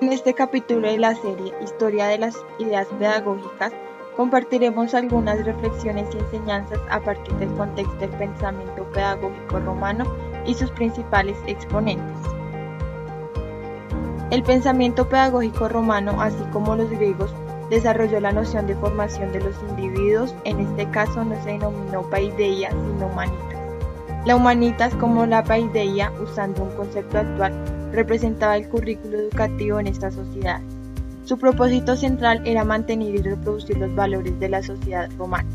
En este capítulo de la serie Historia de las Ideas Pedagógicas compartiremos algunas reflexiones y enseñanzas a partir del contexto del pensamiento pedagógico romano y sus principales exponentes. El pensamiento pedagógico romano, así como los griegos, desarrolló la noción de formación de los individuos, en este caso no se denominó paideia, sino humanitas. La humanitas como la paideia, usando un concepto actual, representaba el currículo educativo en esta sociedad. Su propósito central era mantener y reproducir los valores de la sociedad romana.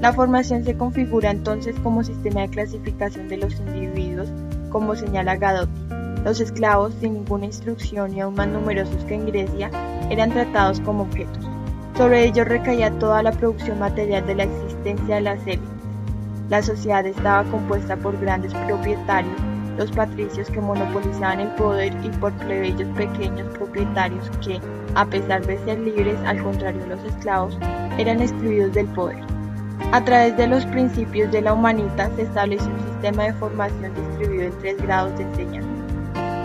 La formación se configura entonces como sistema de clasificación de los individuos, como señala Gadotti. Los esclavos, sin ninguna instrucción y aún más numerosos que en Grecia, eran tratados como objetos. Sobre ellos recaía toda la producción material de la existencia de las élites. La sociedad estaba compuesta por grandes propietarios los patricios que monopolizaban el poder y por plebeyos pequeños propietarios que, a pesar de ser libres, al contrario de los esclavos, eran excluidos del poder. A través de los principios de la humanita se estableció un sistema de formación distribuido en tres grados de enseñanza.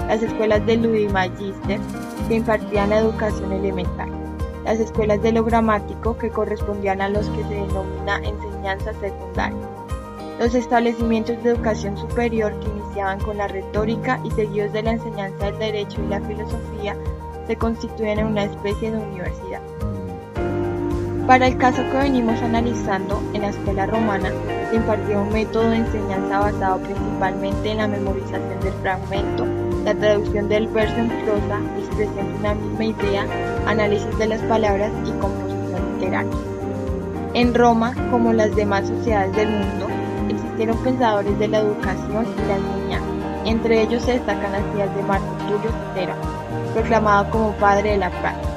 Las escuelas de Ludi Magister, que impartían la educación elemental. Las escuelas de lo gramático, que correspondían a los que se denomina enseñanza secundaria los establecimientos de educación superior que iniciaban con la retórica y seguidos de la enseñanza del derecho y la filosofía se constituyen en una especie de universidad. Para el caso que venimos analizando, en la escuela romana se impartía un método de enseñanza basado principalmente en la memorización del fragmento, la traducción del verso en prosa, expresión de una misma idea, análisis de las palabras y composición literaria. En Roma, como las demás sociedades del mundo, existieron pensadores de la educación y la enseñanza. Entre ellos se destacan las ideas de Marco Tulio Cicerón, proclamado como padre de la práctica.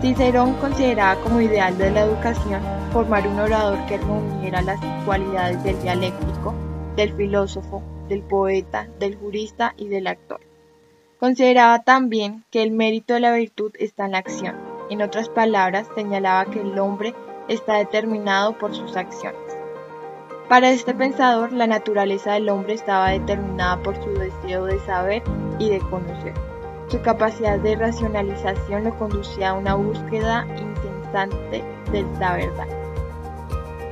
Cicerón consideraba como ideal de la educación formar un orador que reuniera las cualidades del dialéctico, del filósofo, del poeta, del jurista y del actor. Consideraba también que el mérito de la virtud está en la acción. En otras palabras, señalaba que el hombre está determinado por sus acciones. Para este pensador, la naturaleza del hombre estaba determinada por su deseo de saber y de conocer. Su capacidad de racionalización lo conducía a una búsqueda incesante de la verdad.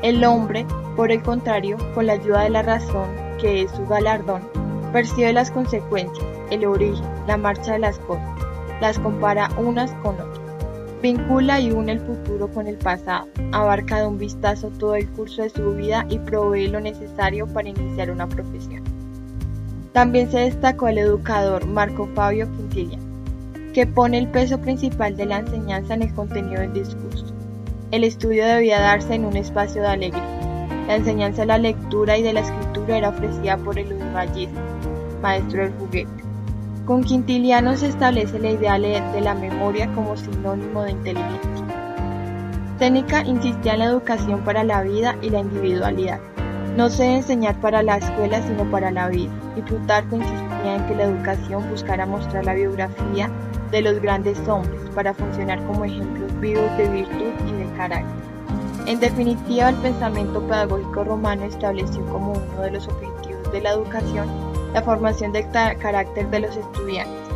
El hombre, por el contrario, con la ayuda de la razón, que es su galardón, percibe las consecuencias, el origen, la marcha de las cosas, las compara unas con otras. Vincula y une el futuro con el pasado, abarca de un vistazo todo el curso de su vida y provee lo necesario para iniciar una profesión. También se destacó el educador Marco Fabio Quintilian, que pone el peso principal de la enseñanza en el contenido del discurso. El estudio debía darse en un espacio de alegría. La enseñanza de la lectura y de la escritura era ofrecida por el udimallista, maestro del juguete. Con Quintiliano se establece la idea de la memoria como sinónimo de inteligencia. Séneca insistía en la educación para la vida y la individualidad. No se debe enseñar para la escuela sino para la vida, y Plutarco insistía en que la educación buscara mostrar la biografía de los grandes hombres para funcionar como ejemplos vivos de virtud y de carácter. En definitiva, el pensamiento pedagógico romano estableció como uno de los objetivos de la educación la formación del carácter de los estudiantes.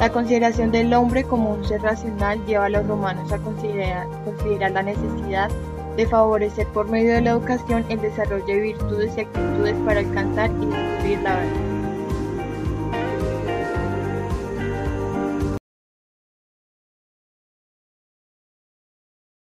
La consideración del hombre como un ser racional lleva a los romanos a considerar, la necesidad de favorecer por medio de la educación el desarrollo de virtudes y actitudes para alcanzar y descubrir la verdad.